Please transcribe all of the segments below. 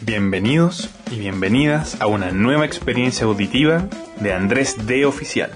Bienvenidos y bienvenidas a una nueva experiencia auditiva de Andrés D. Oficial.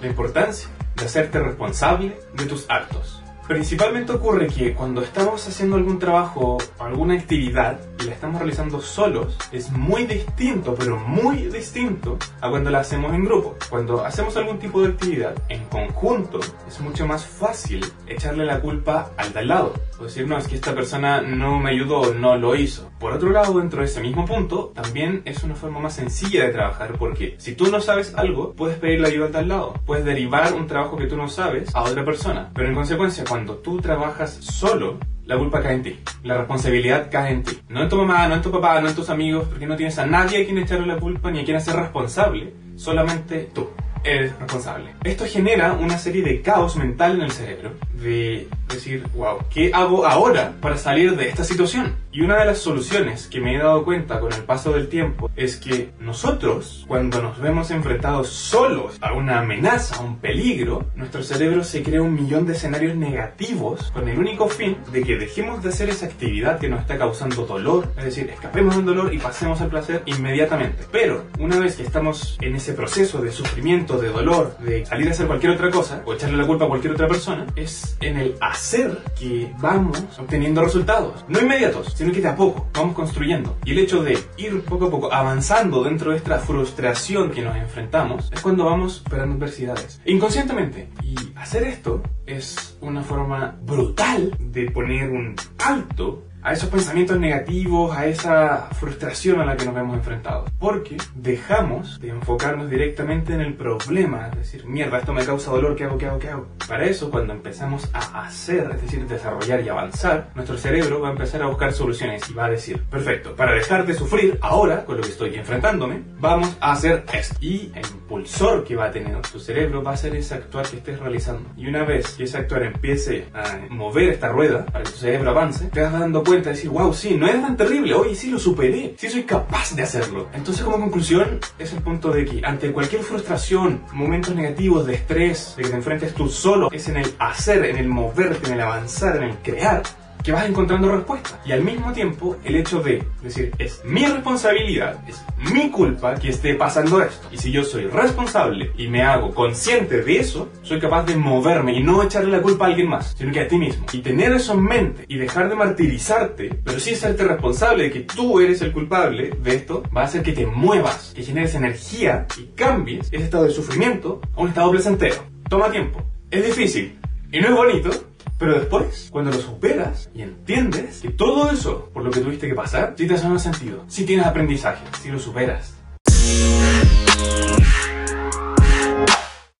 La importancia de hacerte responsable de tus actos. Principalmente ocurre que cuando estamos haciendo algún trabajo o alguna actividad la estamos realizando solos, es muy distinto, pero muy distinto a cuando la hacemos en grupo. Cuando hacemos algún tipo de actividad en conjunto, es mucho más fácil echarle la culpa al de al lado. O decir, no, es que esta persona no me ayudó no lo hizo. Por otro lado, dentro de ese mismo punto, también es una forma más sencilla de trabajar porque si tú no sabes algo, puedes pedir la ayuda al de al lado. Puedes derivar un trabajo que tú no sabes a otra persona. Pero en consecuencia, cuando tú trabajas solo, la culpa cae en ti. La responsabilidad cae en ti. No en tu mamá, no en tu papá, no en tus amigos, porque no tienes a nadie a quien echarle la culpa ni a quien hacer responsable. Solamente tú eres responsable. Esto genera una serie de caos mental en el cerebro, de decir, wow, ¿qué hago ahora para salir de esta situación? Y una de las soluciones que me he dado cuenta con el paso del tiempo es que nosotros, cuando nos vemos enfrentados solos a una amenaza, a un peligro, nuestro cerebro se crea un millón de escenarios negativos con el único fin de que dejemos de hacer esa actividad que nos está causando dolor, es decir, escapemos del dolor y pasemos al placer inmediatamente. Pero una vez que estamos en ese proceso de sufrimiento, de dolor, de salir a hacer cualquier otra cosa o echarle la culpa a cualquier otra persona, es en el hacer que vamos obteniendo resultados. No inmediatos, sino que de a poco vamos construyendo. Y el hecho de ir poco a poco avanzando dentro de esta frustración que nos enfrentamos es cuando vamos superando adversidades. Inconscientemente. Y hacer esto es una forma brutal de poner un alto a esos pensamientos negativos, a esa frustración a la que nos vemos enfrentados. Porque dejamos de enfocarnos directamente en el problema, es decir, mierda, esto me causa dolor, ¿qué hago, qué hago, qué hago? Para eso, cuando empezamos a hacer, es decir, desarrollar y avanzar, nuestro cerebro va a empezar a buscar soluciones y va a decir, perfecto, para dejar de sufrir ahora con lo que estoy enfrentándome, vamos a hacer esto. Y el impulsor que va a tener tu cerebro va a ser ese actuar que estés realizando. Y una vez que ese actuar empiece a mover esta rueda para que tu cerebro avance, te vas dando cuenta de decir, wow, sí, no era tan terrible, oye, sí lo superé, sí soy capaz de hacerlo. Entonces, como conclusión, es el punto de que ante cualquier frustración, momentos negativos de estrés, de que te enfrentes tú solo, es en el hacer, en el moverte, en el avanzar, en el crear, que vas encontrando respuestas. Y al mismo tiempo, el hecho de decir, es mi responsabilidad, es mi culpa que esté pasando esto. Y si yo soy responsable y me hago consciente de eso, soy capaz de moverme y no echarle la culpa a alguien más, sino que a ti mismo. Y tener eso en mente y dejar de martirizarte, pero sí serte responsable de que tú eres el culpable de esto, va a hacer que te muevas, que generes energía y cambies ese estado de sufrimiento a un estado placentero. Toma tiempo. Es difícil y no es bonito, pero después, cuando lo superas y entiendes que todo eso por lo que tuviste que pasar, sí te hace más sentido, sí tienes aprendizaje, sí lo superas.